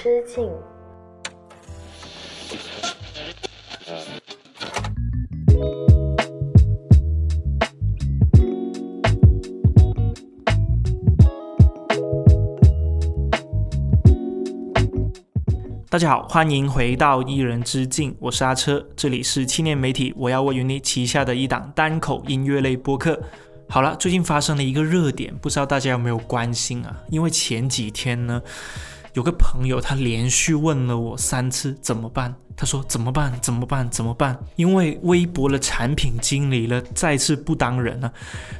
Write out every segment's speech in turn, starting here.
之境。大家好，欢迎回到一人之境，我是阿车，这里是青年媒体我要我与你旗下的一档单口音乐类播客。好了，最近发生了一个热点，不知道大家有没有关心啊？因为前几天呢，有个朋友他连续问了我三次怎么办。他说怎么办？怎么办？怎么办？因为微博的产品经理了再次不当人了。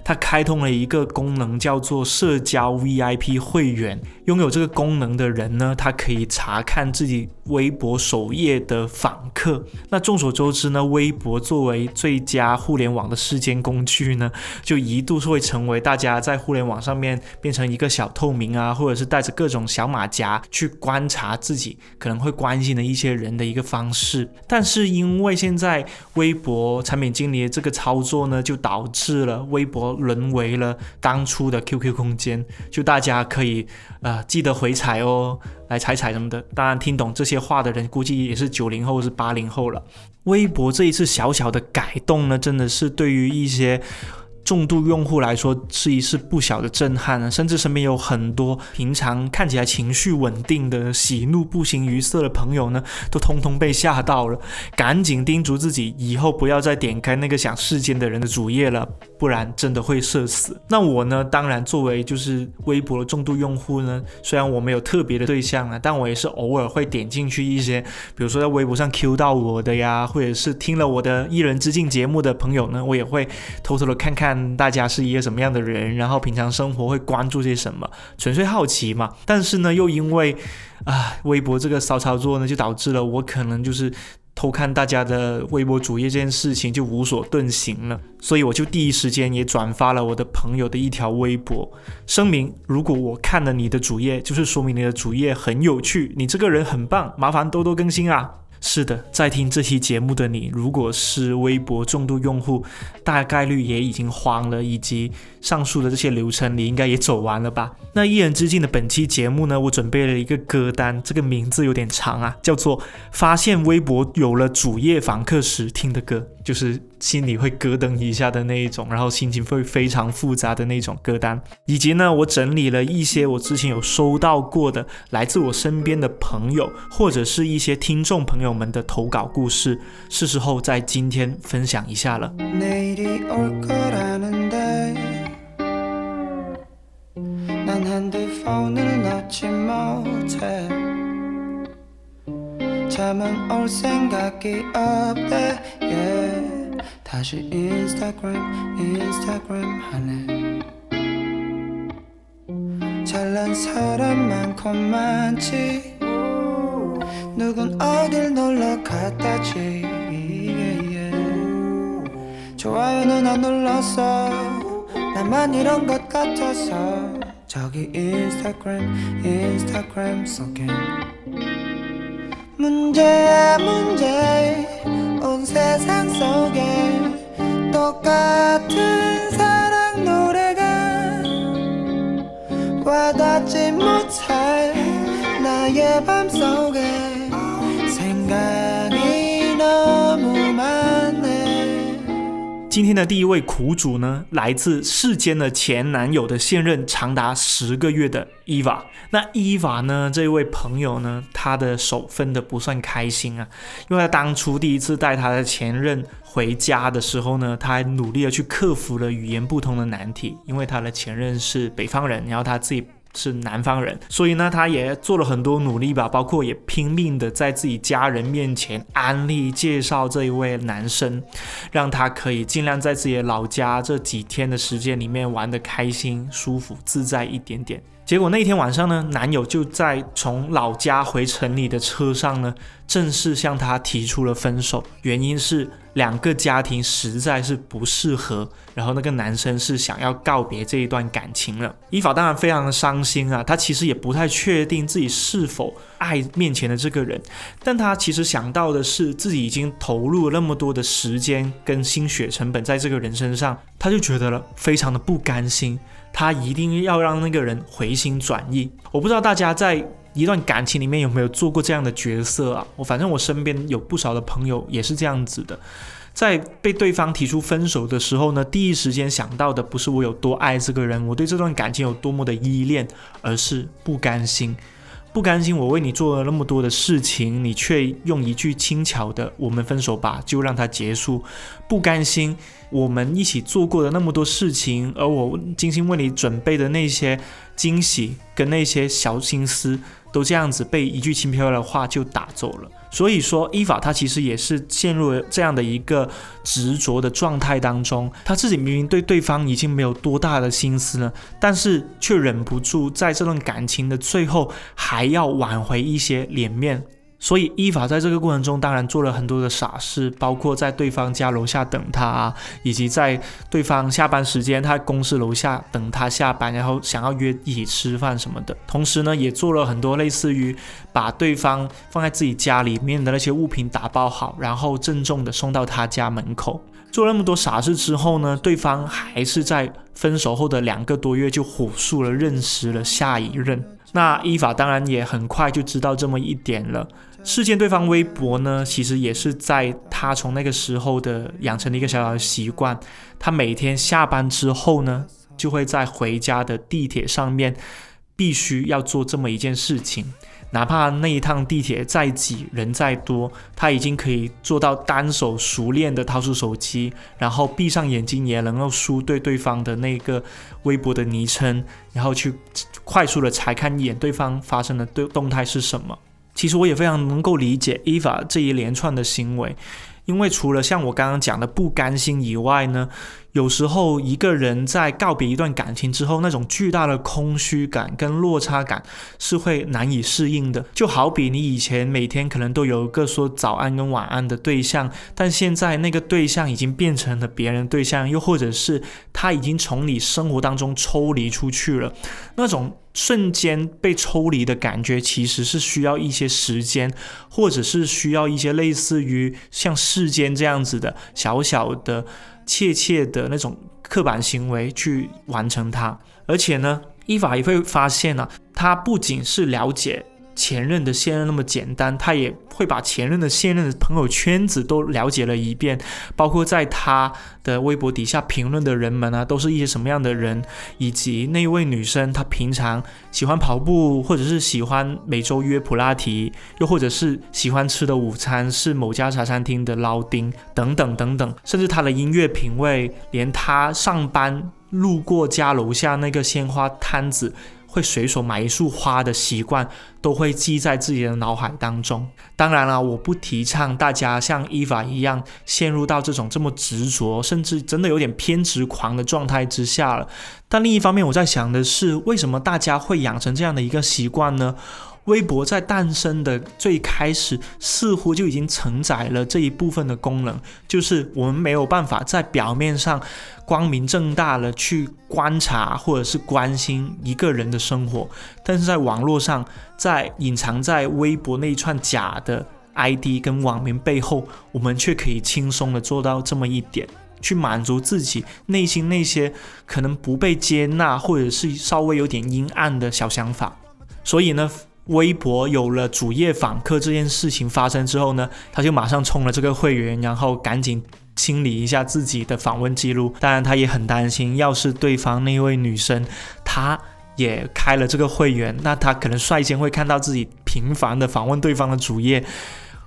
他开通了一个功能，叫做社交 VIP 会员。拥有这个功能的人呢，他可以查看自己微博首页的访客。那众所周知呢，微博作为最佳互联网的事件工具呢，就一度是会成为大家在互联网上面变成一个小透明啊，或者是带着各种小马甲去观察自己可能会关心的一些人的一个方。式，但是因为现在微博产品经理的这个操作呢，就导致了微博沦为了当初的 QQ 空间，就大家可以呃记得回踩哦，来踩踩什么的。当然，听懂这些话的人估计也是九零后是八零后了。微博这一次小小的改动呢，真的是对于一些。重度用户来说是一次不小的震撼啊，甚至身边有很多平常看起来情绪稳定的喜怒不形于色的朋友呢，都通通被吓到了，赶紧叮嘱自己以后不要再点开那个想世间的人的主页了，不然真的会社死。那我呢，当然作为就是微博的重度用户呢，虽然我没有特别的对象啊，但我也是偶尔会点进去一些，比如说在微博上 Q 到我的呀，或者是听了我的一人之境节目的朋友呢，我也会偷偷的看看。大家是一个什么样的人？然后平常生活会关注些什么？纯粹好奇嘛。但是呢，又因为啊，微博这个骚操作呢，就导致了我可能就是偷看大家的微博主页这件事情就无所遁形了。所以我就第一时间也转发了我的朋友的一条微博，声明：如果我看了你的主页，就是说明你的主页很有趣，你这个人很棒，麻烦多多更新啊。是的，在听这期节目的你，如果是微博重度用户，大概率也已经慌了，以及上述的这些流程，你应该也走完了吧？那一人之境的本期节目呢，我准备了一个歌单，这个名字有点长啊，叫做《发现微博有了主页访客时听的歌》，就是心里会咯噔一下的那一种，然后心情会非常复杂的那种歌单，以及呢，我整理了一些我之前有收到过的来自我身边的朋友，或者是一些听众朋友。们的投稿故事是时候在今天分享一下了。 잠은 올 생각이 없대. Yeah. 다시 인스타그램 인스타그램 하네. 잘난 사람 많고 많지. 누군 어딜 놀러 갔다지. Yeah, yeah. 좋아요는 안 눌렀어 나만 이런 것 같아서. 저기 인스타그램 인스타그램 속엔. 문제야 문제 온 세상 속에 똑같은 사랑 노래가 와닿지 못할 나의 밤 속에. 생각이 너무 많아. 今天的第一位苦主呢，来自世间的前男友的现任长达十个月的伊娃。那伊娃呢，这位朋友呢，他的手分的不算开心啊，因为他当初第一次带他的前任回家的时候呢，他还努力的去克服了语言不通的难题，因为他的前任是北方人，然后他自己。是南方人，所以呢，他也做了很多努力吧，包括也拼命的在自己家人面前安利介绍这一位男生，让他可以尽量在自己的老家这几天的时间里面玩的开心、舒服、自在一点点。结果那天晚上呢，男友就在从老家回城里的车上呢，正式向她提出了分手。原因是两个家庭实在是不适合，然后那个男生是想要告别这一段感情了。伊法当然非常的伤心啊，他其实也不太确定自己是否爱面前的这个人，但他其实想到的是自己已经投入了那么多的时间跟心血成本在这个人身上，他就觉得了非常的不甘心。他一定要让那个人回心转意。我不知道大家在一段感情里面有没有做过这样的角色啊？我反正我身边有不少的朋友也是这样子的，在被对方提出分手的时候呢，第一时间想到的不是我有多爱这个人，我对这段感情有多么的依恋，而是不甘心。不甘心，我为你做了那么多的事情，你却用一句轻巧的“我们分手吧”就让它结束。不甘心，我们一起做过的那么多事情，而我精心为你准备的那些惊喜跟那些小心思，都这样子被一句轻飘飘的话就打走了。所以说，伊法他其实也是陷入了这样的一个执着的状态当中。他自己明明对对方已经没有多大的心思了，但是却忍不住在这段感情的最后还要挽回一些脸面。所以伊法在这个过程中，当然做了很多的傻事，包括在对方家楼下等他，啊以及在对方下班时间，他公司楼下等他下班，然后想要约一起吃饭什么的。同时呢，也做了很多类似于把对方放在自己家里面的那些物品打包好，然后郑重的送到他家门口。做那么多傻事之后呢，对方还是在分手后的两个多月就火速了认识了下一任。那伊法当然也很快就知道这么一点了。事件对方微博呢，其实也是在他从那个时候的养成的一个小小的习惯。他每天下班之后呢，就会在回家的地铁上面，必须要做这么一件事情。哪怕那一趟地铁再挤，人再多，他已经可以做到单手熟练的掏出手机，然后闭上眼睛也能够输对对方的那个微博的昵称，然后去快速的查看一眼对方发生的动动态是什么。其实我也非常能够理解 Eva 这一连串的行为。因为除了像我刚刚讲的不甘心以外呢，有时候一个人在告别一段感情之后，那种巨大的空虚感跟落差感是会难以适应的。就好比你以前每天可能都有一个说早安跟晚安的对象，但现在那个对象已经变成了别人对象，又或者是他已经从你生活当中抽离出去了，那种。瞬间被抽离的感觉，其实是需要一些时间，或者是需要一些类似于像世间这样子的小小的、切切的那种刻板行为去完成它。而且呢，依法也会发现呢，他不仅是了解。前任的现任那么简单，他也会把前任的现任的朋友圈子都了解了一遍，包括在他的微博底下评论的人们啊，都是一些什么样的人，以及那位女生她平常喜欢跑步，或者是喜欢每周约普拉提，又或者是喜欢吃的午餐是某家茶餐厅的捞丁等等等等，甚至他的音乐品味，连他上班路过家楼下那个鲜花摊子。会随手买一束花的习惯，都会记在自己的脑海当中。当然了，我不提倡大家像伊娃一样陷入到这种这么执着，甚至真的有点偏执狂的状态之下了。但另一方面，我在想的是，为什么大家会养成这样的一个习惯呢？微博在诞生的最开始，似乎就已经承载了这一部分的功能，就是我们没有办法在表面上光明正大的去观察或者是关心一个人的生活，但是在网络上，在隐藏在微博那一串假的 ID 跟网名背后，我们却可以轻松的做到这么一点，去满足自己内心那些可能不被接纳或者是稍微有点阴暗的小想法，所以呢。微博有了主页访客这件事情发生之后呢，他就马上充了这个会员，然后赶紧清理一下自己的访问记录。当然，他也很担心，要是对方那位女生，她也开了这个会员，那她可能率先会看到自己频繁的访问对方的主页，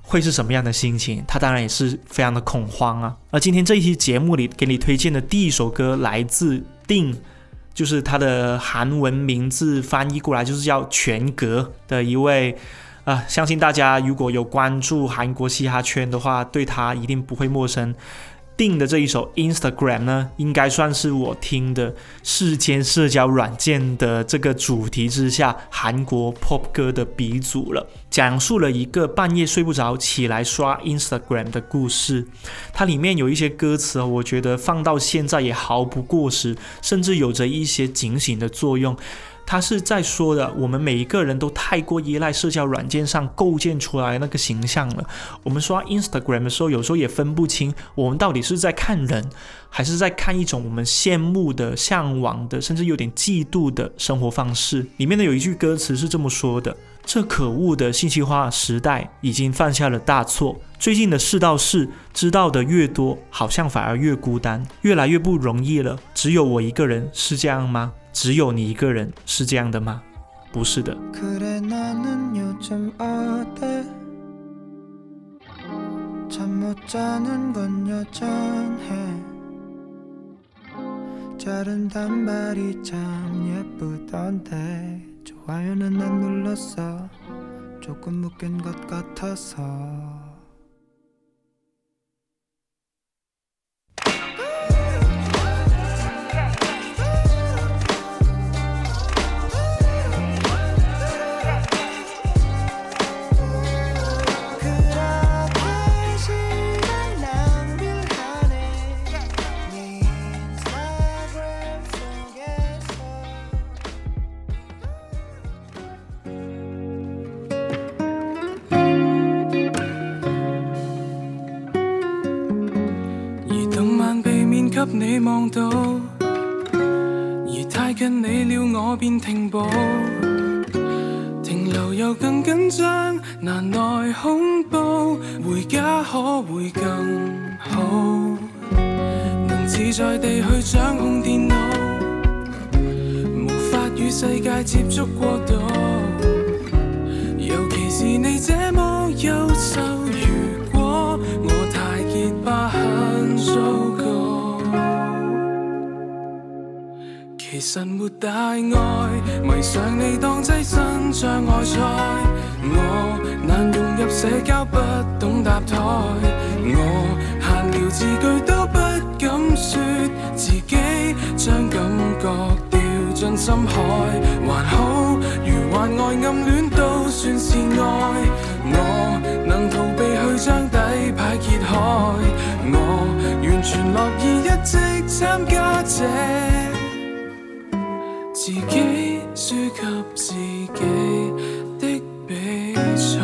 会是什么样的心情？他当然也是非常的恐慌啊。而今天这一期节目里给你推荐的第一首歌来自定。就是他的韩文名字翻译过来就是叫全格的一位，啊，相信大家如果有关注韩国嘻哈圈的话，对他一定不会陌生。定的这一首 Instagram 呢，应该算是我听的世间社交软件的这个主题之下韩国 pop 歌的鼻祖了。讲述了一个半夜睡不着起来刷 Instagram 的故事。它里面有一些歌词我觉得放到现在也毫不过时，甚至有着一些警醒的作用。他是在说的，我们每一个人都太过依赖社交软件上构建出来那个形象了。我们刷 Instagram 的时候，有时候也分不清我们到底是在看人，还是在看一种我们羡慕的、向往的，甚至有点嫉妒的生活方式。里面的有一句歌词是这么说的：“这可恶的信息化时代已经犯下了大错。最近的世道是，知道的越多，好像反而越孤单，越来越不容易了。只有我一个人是这样吗？”只有你一个人是这样的吗？不是的。你进深海。还好，如幻爱暗恋都算是爱。我能逃避去将底牌揭开。我完全乐意一直参加这。自己输给自己的比赛。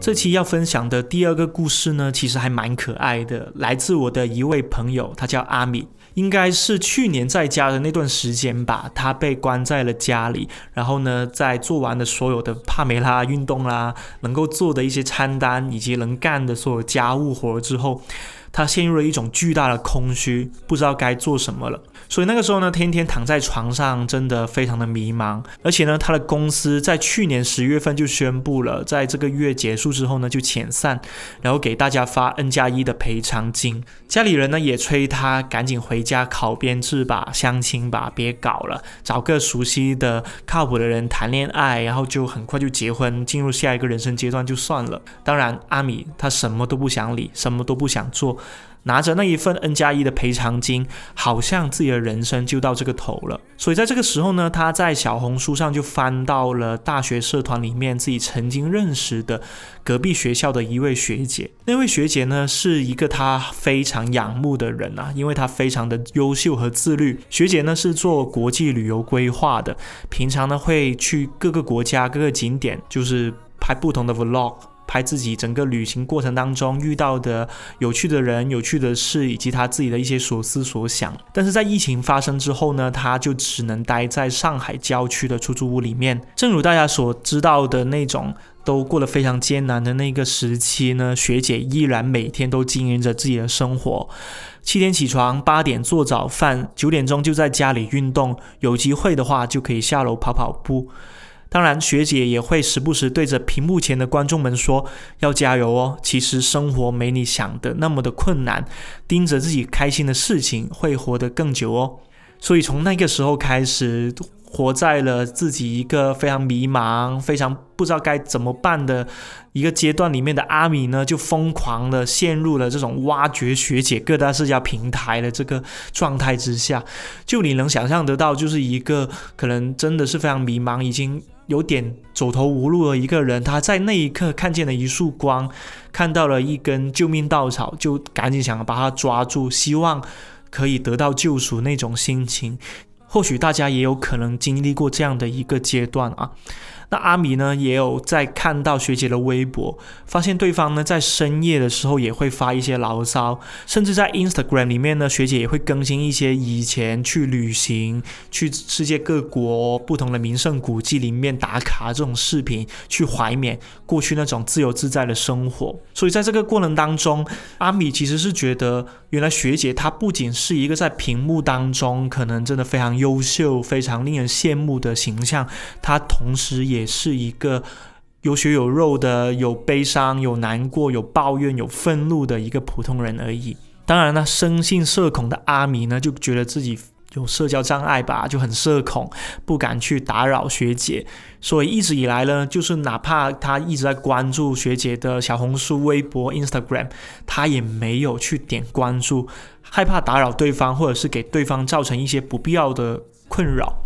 这期要分享的第二个故事呢，其实还蛮可爱的，来自我的一位朋友，他叫阿米，应该是去年在家的那段时间吧，他被关在了家里，然后呢，在做完了所有的帕梅拉运动啦，能够做的一些餐单以及能干的所有家务活之后。他陷入了一种巨大的空虚，不知道该做什么了。所以那个时候呢，天天躺在床上，真的非常的迷茫。而且呢，他的公司在去年十月份就宣布了，在这个月结束之后呢，就遣散，然后给大家发 N 加一的赔偿金。家里人呢也催他赶紧回家考编制吧，相亲吧，别搞了，找个熟悉的、靠谱的人谈恋爱，然后就很快就结婚，进入下一个人生阶段就算了。当然，阿米他什么都不想理，什么都不想做。拿着那一份 N 加一的赔偿金，好像自己的人生就到这个头了。所以在这个时候呢，他在小红书上就翻到了大学社团里面自己曾经认识的隔壁学校的一位学姐。那位学姐呢，是一个他非常仰慕的人啊，因为她非常的优秀和自律。学姐呢是做国际旅游规划的，平常呢会去各个国家各个景点，就是拍不同的 vlog。拍自己整个旅行过程当中遇到的有趣的人、有趣的事，以及他自己的一些所思所想。但是在疫情发生之后呢，他就只能待在上海郊区的出租屋里面。正如大家所知道的那种，都过得非常艰难的那个时期呢，学姐依然每天都经营着自己的生活。七点起床，八点做早饭，九点钟就在家里运动，有机会的话就可以下楼跑跑步。当然，学姐也会时不时对着屏幕前的观众们说：“要加油哦！其实生活没你想的那么的困难，盯着自己开心的事情会活得更久哦。”所以从那个时候开始。活在了自己一个非常迷茫、非常不知道该怎么办的一个阶段里面的阿米呢，就疯狂的陷入了这种挖掘学姐各大社交平台的这个状态之下。就你能想象得到，就是一个可能真的是非常迷茫、已经有点走投无路的一个人，他在那一刻看见了一束光，看到了一根救命稻草，就赶紧想把它抓住，希望可以得到救赎那种心情。或许大家也有可能经历过这样的一个阶段啊。那阿米呢，也有在看到学姐的微博，发现对方呢在深夜的时候也会发一些牢骚，甚至在 Instagram 里面呢，学姐也会更新一些以前去旅行、去世界各国不同的名胜古迹里面打卡这种视频，去怀缅过去那种自由自在的生活。所以在这个过程当中，阿米其实是觉得，原来学姐她不仅是一个在屏幕当中可能真的非常优秀、非常令人羡慕的形象，她同时也也是一个有血有肉的，有悲伤、有难过、有抱怨、有愤怒的一个普通人而已。当然呢，生性社恐的阿米呢，就觉得自己有社交障碍吧，就很社恐，不敢去打扰学姐。所以一直以来呢，就是哪怕他一直在关注学姐的小红书、微博、Instagram，他也没有去点关注，害怕打扰对方，或者是给对方造成一些不必要的困扰。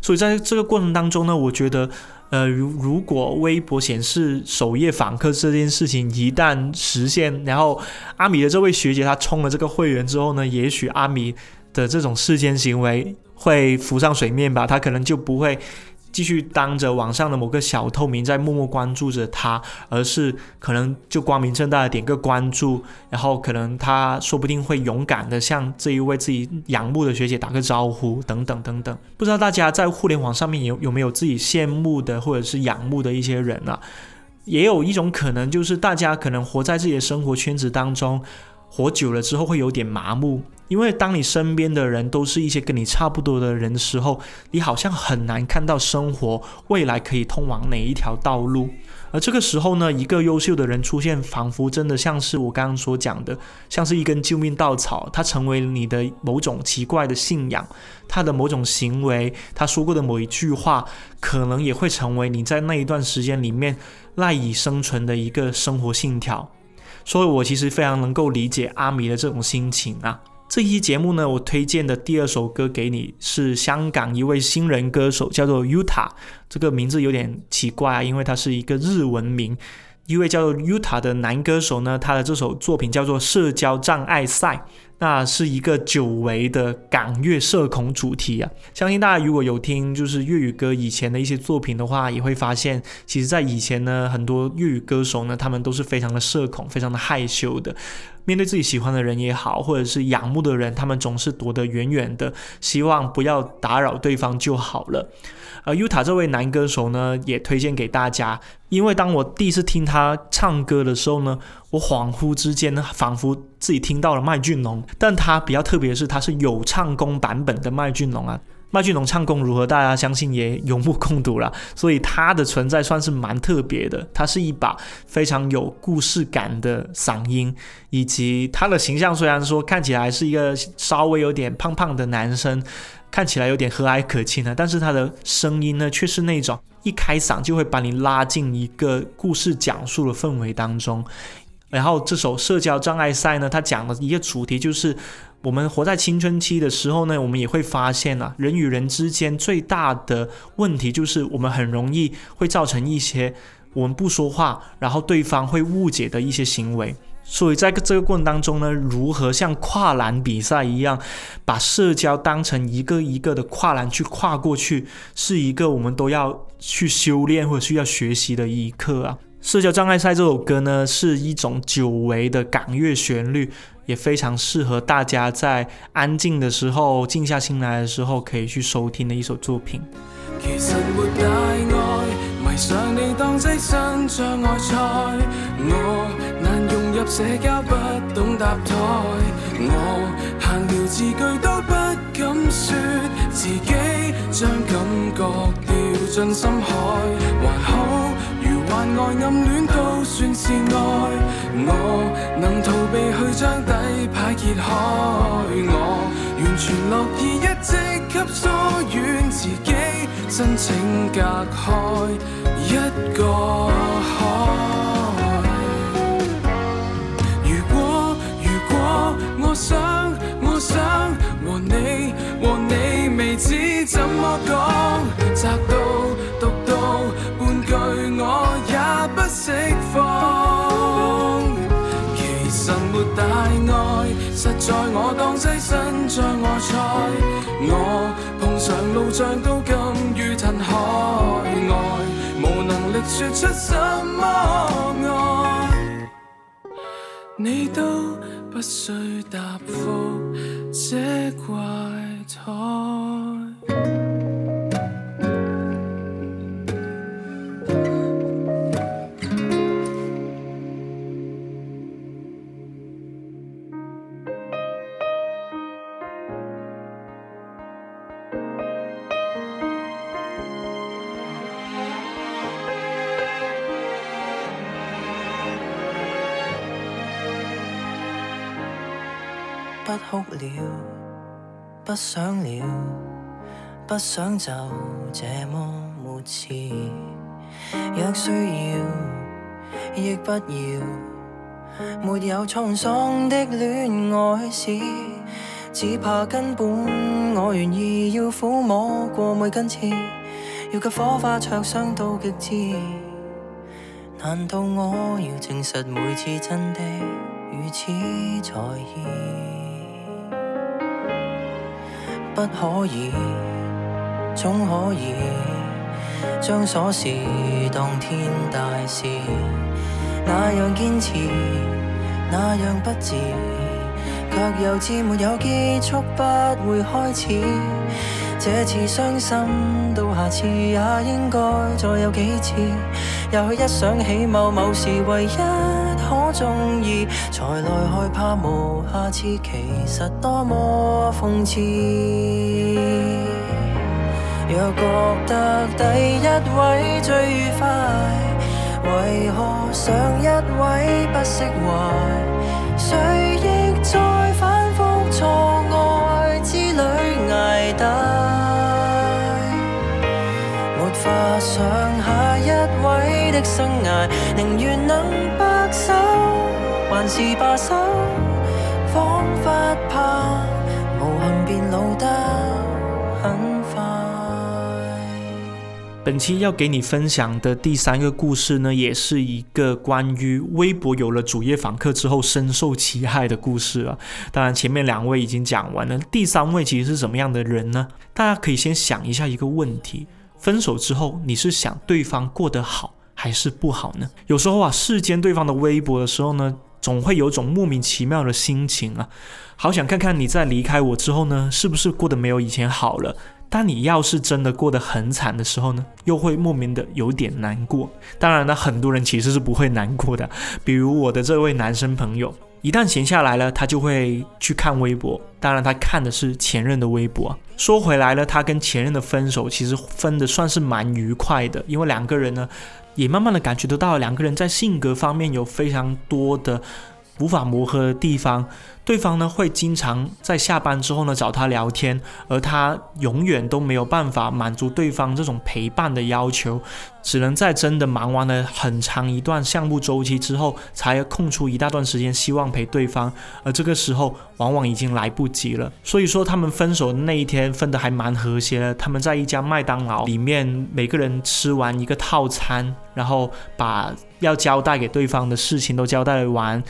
所以在这个过程当中呢，我觉得，呃，如如果微博显示首页访客这件事情一旦实现，然后阿米的这位学姐她充了这个会员之后呢，也许阿米的这种事件行为会浮上水面吧，她可能就不会。继续当着网上的某个小透明在默默关注着他，而是可能就光明正大的点个关注，然后可能他说不定会勇敢的向这一位自己仰慕的学姐打个招呼，等等等等。不知道大家在互联网上面有有没有自己羡慕的或者是仰慕的一些人啊？也有一种可能就是大家可能活在自己的生活圈子当中。活久了之后会有点麻木，因为当你身边的人都是一些跟你差不多的人的时候，你好像很难看到生活未来可以通往哪一条道路。而这个时候呢，一个优秀的人出现，仿佛真的像是我刚刚所讲的，像是一根救命稻草，他成为你的某种奇怪的信仰，他的某种行为，他说过的某一句话，可能也会成为你在那一段时间里面赖以生存的一个生活信条。所以，我其实非常能够理解阿米的这种心情啊。这期节目呢，我推荐的第二首歌给你是香港一位新人歌手，叫做 Yuta。这个名字有点奇怪啊，因为它是一个日文名。一位叫做 Yuta 的男歌手呢，他的这首作品叫做《社交障碍赛》。那是一个久违的港乐社恐主题啊！相信大家如果有听就是粤语歌以前的一些作品的话，也会发现，其实，在以前呢，很多粤语歌手呢，他们都是非常的社恐、非常的害羞的。面对自己喜欢的人也好，或者是仰慕的人，他们总是躲得远远的，希望不要打扰对方就好了。而 Uta 这位男歌手呢，也推荐给大家，因为当我第一次听他唱歌的时候呢，我恍惚之间呢，仿佛自己听到了麦浚龙。但他比较特别的是，他是有唱功版本的麦浚龙啊。麦浚龙唱功如何，大家相信也有目共睹了。所以他的存在算是蛮特别的。他是一把非常有故事感的嗓音，以及他的形象虽然说看起来是一个稍微有点胖胖的男生。看起来有点和蔼可亲的，但是他的声音呢，却是那种一开嗓就会把你拉进一个故事讲述的氛围当中。然后这首社交障碍赛呢，它讲的一个主题就是，我们活在青春期的时候呢，我们也会发现啊，人与人之间最大的问题就是我们很容易会造成一些我们不说话，然后对方会误解的一些行为。所以在这个过程当中呢，如何像跨栏比赛一样，把社交当成一个一个的跨栏去跨过去，是一个我们都要去修炼或者需要学习的一课啊。社交障碍赛这首歌呢，是一种久违的港乐旋律，也非常适合大家在安静的时候、静下心来的时候可以去收听的一首作品。其实大爱，迷上你当障碍我入社交不懂搭台，我闲聊字句都不敢说，自己将感觉掉进深海。还好，如幻爱暗恋都算是爱，我能逃避去将底牌揭开，我完全乐意一直给疏远自己，真情隔开一个海。如果如果我想，我想和你，和你未知怎么讲，窄到释放。其实没大碍，实在我当跻身障碍赛，我。碰上路障都甘于褪海外，无能力说出什么爱，你都不需答复这怪胎。不哭了，不想了，不想就这么没刺。若需要，亦不要，没有沧桑的恋爱史，只怕根本我愿意要抚摸过每根刺，要给火花灼伤到极致。难道我要证实每次真的如此在意？不可以，总可以将瑣事当天大事，那样坚持，那样不智，却又知没有结束，不会开始。这次伤心，到下次也应该再有几次。也许一想起某某是唯一可中意，才來害怕無下次，其實多麼諷刺。若覺得第一位最愉快，為何上一位不釋懷？誰亦在反覆錯愛之旅捱大，沒法想下一位的生涯，寧願能，還是罷手，彷彿怕無幸變老得很快。本期要给你分享的第三个故事呢，也是一个关于微博有了主页访客之后深受其害的故事啊。当然，前面两位已经讲完了，第三位其实是什么样的人呢？大家可以先想一下一个问题：分手之后，你是想对方过得好还是不好呢？有时候啊，视奸对方的微博的时候呢，总会有种莫名其妙的心情啊，好想看看你在离开我之后呢，是不是过得没有以前好了。但你要是真的过得很惨的时候呢，又会莫名的有点难过。当然呢，很多人其实是不会难过的。比如我的这位男生朋友，一旦闲下来了，他就会去看微博。当然，他看的是前任的微博。说回来了，他跟前任的分手其实分的算是蛮愉快的，因为两个人呢，也慢慢的感觉得到两个人在性格方面有非常多的无法磨合的地方。对方呢会经常在下班之后呢找他聊天，而他永远都没有办法满足对方这种陪伴的要求，只能在真的忙完了很长一段项目周期之后，才空出一大段时间希望陪对方，而这个时候往往已经来不及了。所以说他们分手的那一天分得还蛮和谐的，他们在一家麦当劳里面，每个人吃完一个套餐，然后把要交代给对方的事情都交代完。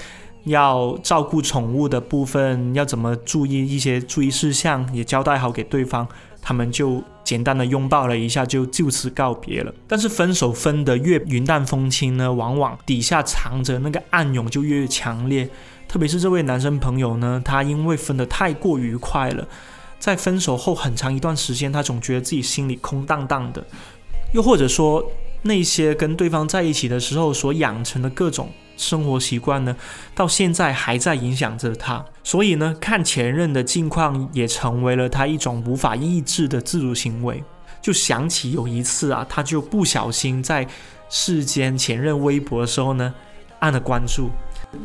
要照顾宠物的部分，要怎么注意一些注意事项，也交代好给对方，他们就简单的拥抱了一下，就就此告别了。但是分手分得越云淡风轻呢，往往底下藏着那个暗涌就越强烈。特别是这位男生朋友呢，他因为分得太过愉快了，在分手后很长一段时间，他总觉得自己心里空荡荡的，又或者说那些跟对方在一起的时候所养成的各种。生活习惯呢，到现在还在影响着他，所以呢，看前任的近况也成为了他一种无法抑制的自主行为。就想起有一次啊，他就不小心在世间前任微博的时候呢，按了关注。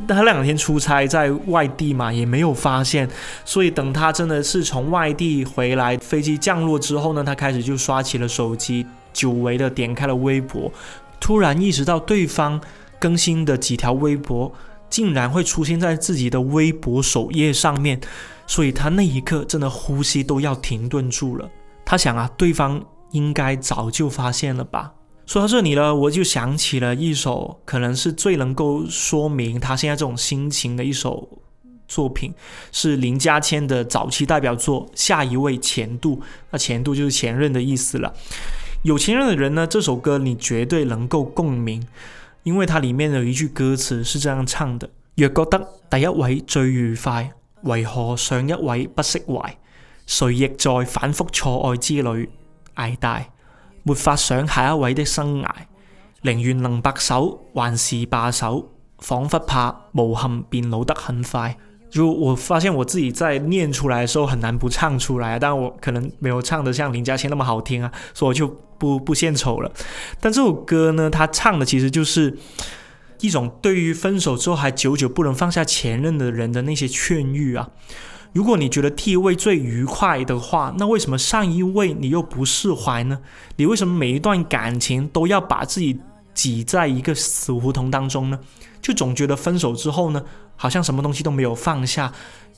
他两天出差在外地嘛，也没有发现，所以等他真的是从外地回来，飞机降落之后呢，他开始就刷起了手机，久违的点开了微博，突然意识到对方。更新的几条微博竟然会出现在自己的微博首页上面，所以他那一刻真的呼吸都要停顿住了。他想啊，对方应该早就发现了吧。说到这里呢，我就想起了一首可能是最能够说明他现在这种心情的一首作品，是林家谦的早期代表作《下一位前度》。那前度就是前任的意思了。有情人的人呢，这首歌你绝对能够共鸣，因为它里面有一句歌詞是这样唱的：若覺得第一位最愉快，為何上一位不釋懷？誰亦在反覆錯愛之旅捱大，沒法想下一位的生涯。寧願能白首，還是罢手，仿佛怕無憾便老得很快。就我发现我自己在念出来的时候很难不唱出來，但我可能没有唱得像林嘉欣那么好听啊，所以我就不不献丑了。但这首歌呢，他唱的其实就是一种对于分手之后还久久不能放下前任的人的那些劝喻啊。如果你觉得第一位最愉快的话，那为什么上一位你又不释怀呢？你为什么每一段感情都要把自己挤在一个死胡同当中呢？就总觉得分手之后呢，好像什么东西都没有放下，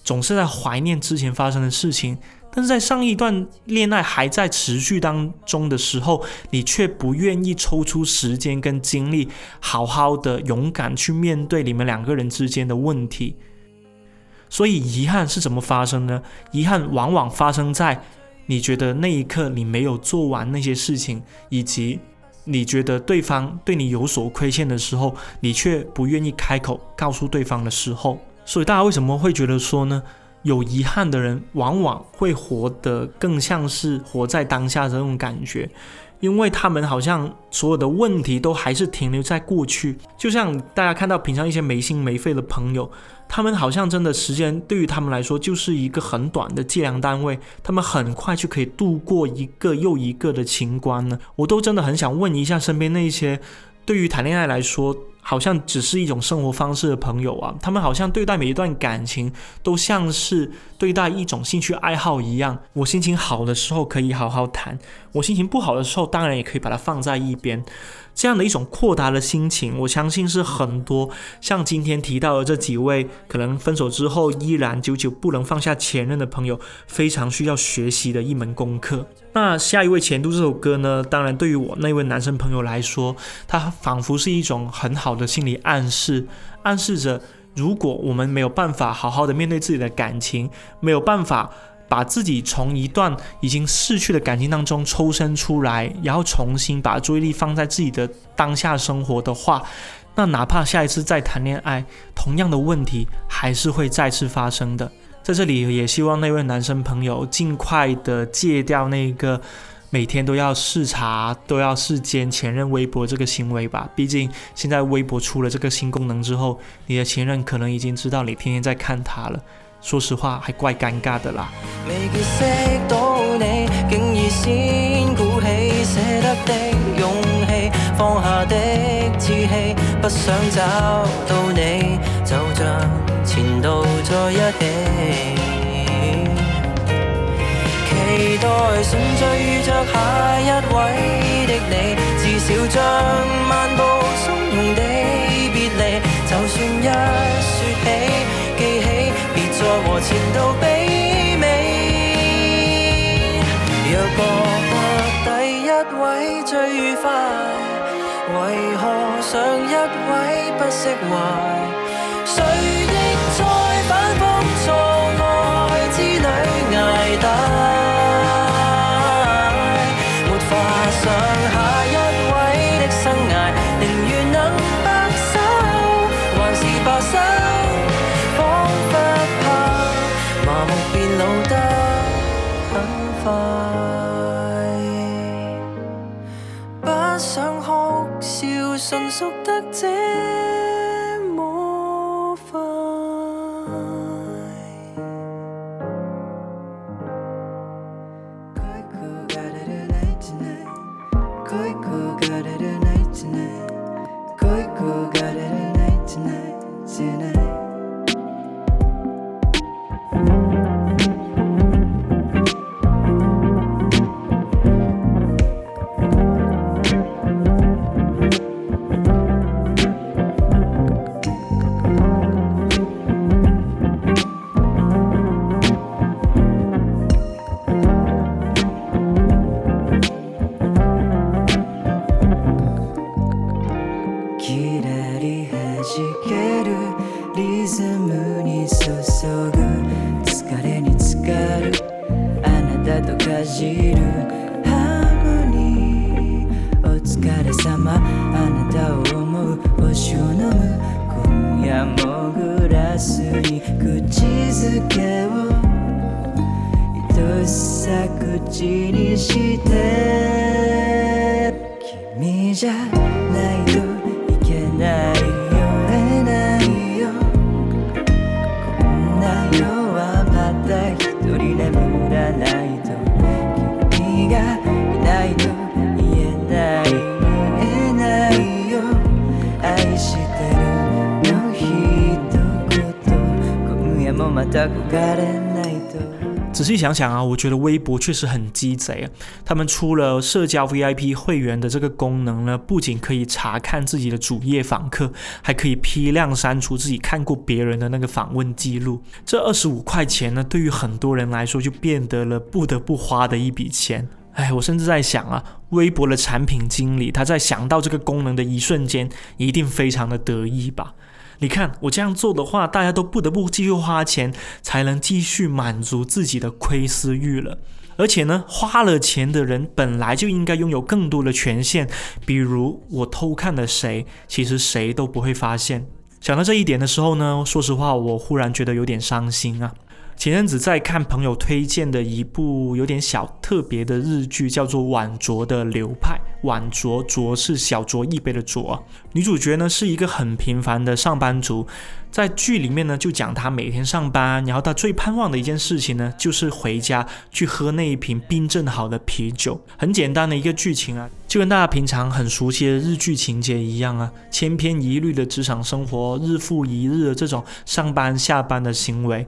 总是在怀念之前发生的事情。但是在上一段恋爱还在持续当中的时候，你却不愿意抽出时间跟精力，好好的勇敢去面对你们两个人之间的问题。所以遗憾是怎么发生呢？遗憾往往发生在你觉得那一刻你没有做完那些事情，以及。你觉得对方对你有所亏欠的时候，你却不愿意开口告诉对方的时候，所以大家为什么会觉得说呢？有遗憾的人往往会活得更像是活在当下的这种感觉，因为他们好像所有的问题都还是停留在过去，就像大家看到平常一些没心没肺的朋友。他们好像真的时间对于他们来说就是一个很短的计量单位，他们很快就可以度过一个又一个的情关呢。我都真的很想问一下身边那些对于谈恋爱来说好像只是一种生活方式的朋友啊，他们好像对待每一段感情都像是对待一种兴趣爱好一样。我心情好的时候可以好好谈，我心情不好的时候当然也可以把它放在一边。这样的一种豁达的心情，我相信是很多像今天提到的这几位可能分手之后依然久久不能放下前任的朋友，非常需要学习的一门功课。那下一位前度这首歌呢，当然对于我那位男生朋友来说，它仿佛是一种很好的心理暗示，暗示着如果我们没有办法好好的面对自己的感情，没有办法。把自己从一段已经逝去的感情当中抽身出来，然后重新把注意力放在自己的当下生活的话，那哪怕下一次再谈恋爱，同样的问题还是会再次发生的。在这里也希望那位男生朋友尽快的戒掉那个每天都要视察、都要视奸前任微博这个行为吧。毕竟现在微博出了这个新功能之后，你的前任可能已经知道你天天在看他了。說實話，還怪尷尬的啦。未結識到你，竟已先鼓起捨得的勇氣，放下的志氣，不想找到你，就像前度在一起。期待順序遇着下一位的你，至少將漫步再和前度媲美，若覺得第一位最愉快，為何上一位不釋懷？想想啊，我觉得微博确实很鸡贼啊。他们出了社交 VIP 会员的这个功能呢，不仅可以查看自己的主页访客，还可以批量删除自己看过别人的那个访问记录。这二十五块钱呢，对于很多人来说就变得了不得不花的一笔钱。哎，我甚至在想啊，微博的产品经理他在想到这个功能的一瞬间，一定非常的得意吧。你看，我这样做的话，大家都不得不继续花钱，才能继续满足自己的窥私欲了。而且呢，花了钱的人本来就应该拥有更多的权限，比如我偷看了谁，其实谁都不会发现。想到这一点的时候呢，说实话，我忽然觉得有点伤心啊。前阵子在看朋友推荐的一部有点小特别的日剧，叫做《晚酌的流派》。晚酌酌是小酌一杯的酌。女主角呢是一个很平凡的上班族，在剧里面呢就讲她每天上班，然后她最盼望的一件事情呢就是回家去喝那一瓶冰镇好的啤酒。很简单的一个剧情啊，就跟大家平常很熟悉的日剧情节一样啊，千篇一律的职场生活，日复一日的这种上班下班的行为。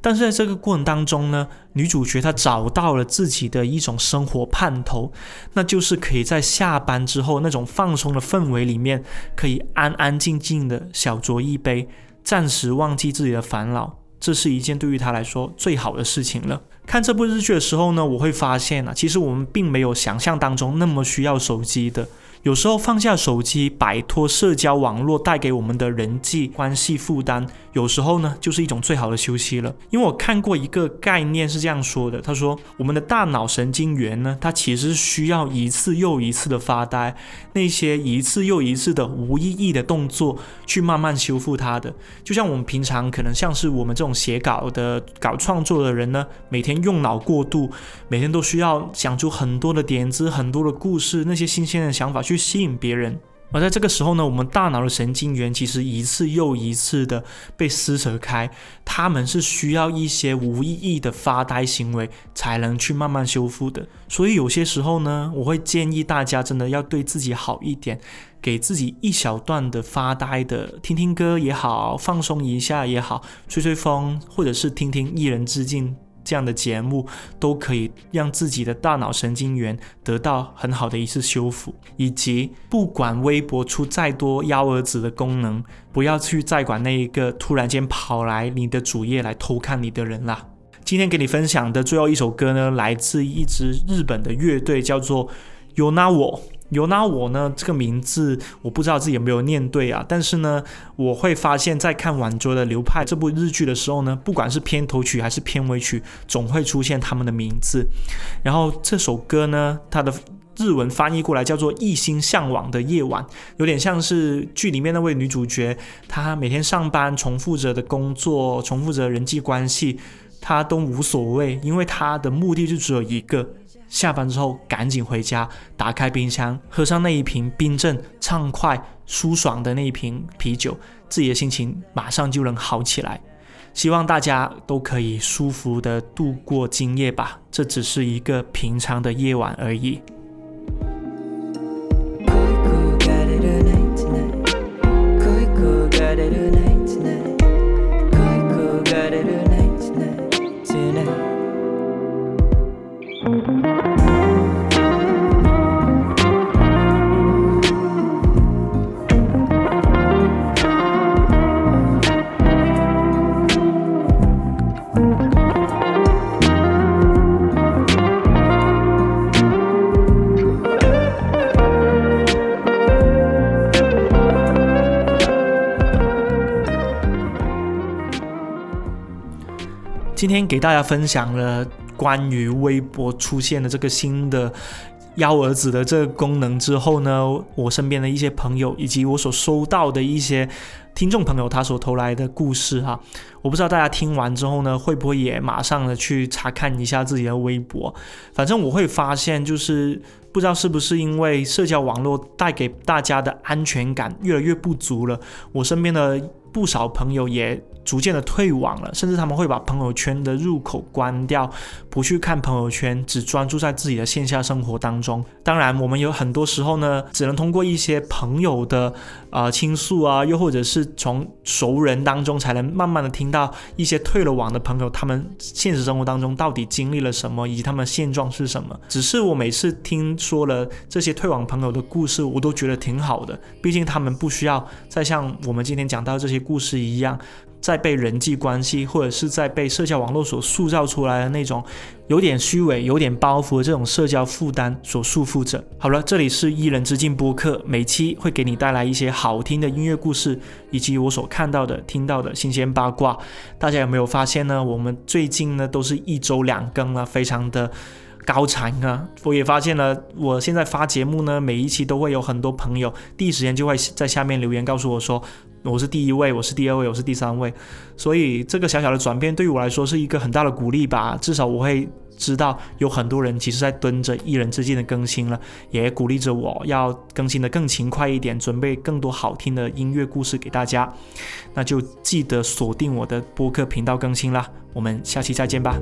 但是在这个过程当中呢，女主角她找到了自己的一种生活盼头，那就是可以在下班之后那种放松的氛围里面，可以安安静静的小酌一杯，暂时忘记自己的烦恼，这是一件对于她来说最好的事情了。看这部日剧的时候呢，我会发现啊，其实我们并没有想象当中那么需要手机的。有时候放下手机，摆脱社交网络带给我们的人际关系负担，有时候呢就是一种最好的休息了。因为我看过一个概念是这样说的，他说我们的大脑神经元呢，它其实需要一次又一次的发呆，那些一次又一次的无意义的动作去慢慢修复它的。就像我们平常可能像是我们这种写稿的、搞创作的人呢，每天用脑过度，每天都需要想出很多的点子、很多的故事，那些新鲜的想法去。吸引别人，而在这个时候呢，我们大脑的神经元其实一次又一次的被撕扯开，他们是需要一些无意义的发呆行为才能去慢慢修复的。所以有些时候呢，我会建议大家真的要对自己好一点，给自己一小段的发呆的，听听歌也好，放松一下也好，吹吹风，或者是听听一人之境。这样的节目都可以让自己的大脑神经元得到很好的一次修复，以及不管微博出再多幺蛾子的功能，不要去再管那一个突然间跑来你的主页来偷看你的人啦。今天给你分享的最后一首歌呢，来自一支日本的乐队，叫做 Yonawo。有那我呢？这个名字我不知道自己有没有念对啊。但是呢，我会发现，在看《晚酌的流派》这部日剧的时候呢，不管是片头曲还是片尾曲，总会出现他们的名字。然后这首歌呢，它的日文翻译过来叫做《一心向往的夜晚》，有点像是剧里面那位女主角，她每天上班重复着的工作，重复着人际关系，他都无所谓，因为他的目的就只有一个。下班之后赶紧回家，打开冰箱，喝上那一瓶冰镇、畅快、舒爽的那一瓶啤酒，自己的心情马上就能好起来。希望大家都可以舒服的度过今夜吧，这只是一个平常的夜晚而已。今天给大家分享了关于微博出现的这个新的。幺儿子的这个功能之后呢，我身边的一些朋友以及我所收到的一些听众朋友他所投来的故事哈，我不知道大家听完之后呢，会不会也马上的去查看一下自己的微博？反正我会发现，就是不知道是不是因为社交网络带给大家的安全感越来越不足了，我身边的不少朋友也。逐渐的退网了，甚至他们会把朋友圈的入口关掉，不去看朋友圈，只专注在自己的线下生活当中。当然，我们有很多时候呢，只能通过一些朋友的啊倾诉啊，又或者是从熟人当中，才能慢慢的听到一些退了网的朋友，他们现实生活当中到底经历了什么，以及他们现状是什么。只是我每次听说了这些退网朋友的故事，我都觉得挺好的，毕竟他们不需要再像我们今天讲到这些故事一样。在被人际关系，或者是在被社交网络所塑造出来的那种有点虚伪、有点包袱的这种社交负担所束缚着。好了，这里是一人之境播客，每期会给你带来一些好听的音乐故事，以及我所看到的、听到的新鲜八卦。大家有没有发现呢？我们最近呢都是一周两更了，非常的高产啊！我也发现了，我现在发节目呢，每一期都会有很多朋友第一时间就会在下面留言告诉我说。我是第一位，我是第二位，我是第三位，所以这个小小的转变对于我来说是一个很大的鼓励吧。至少我会知道有很多人其实在蹲着一人之境的更新了，也鼓励着我要更新的更勤快一点，准备更多好听的音乐故事给大家。那就记得锁定我的播客频道更新啦，我们下期再见吧。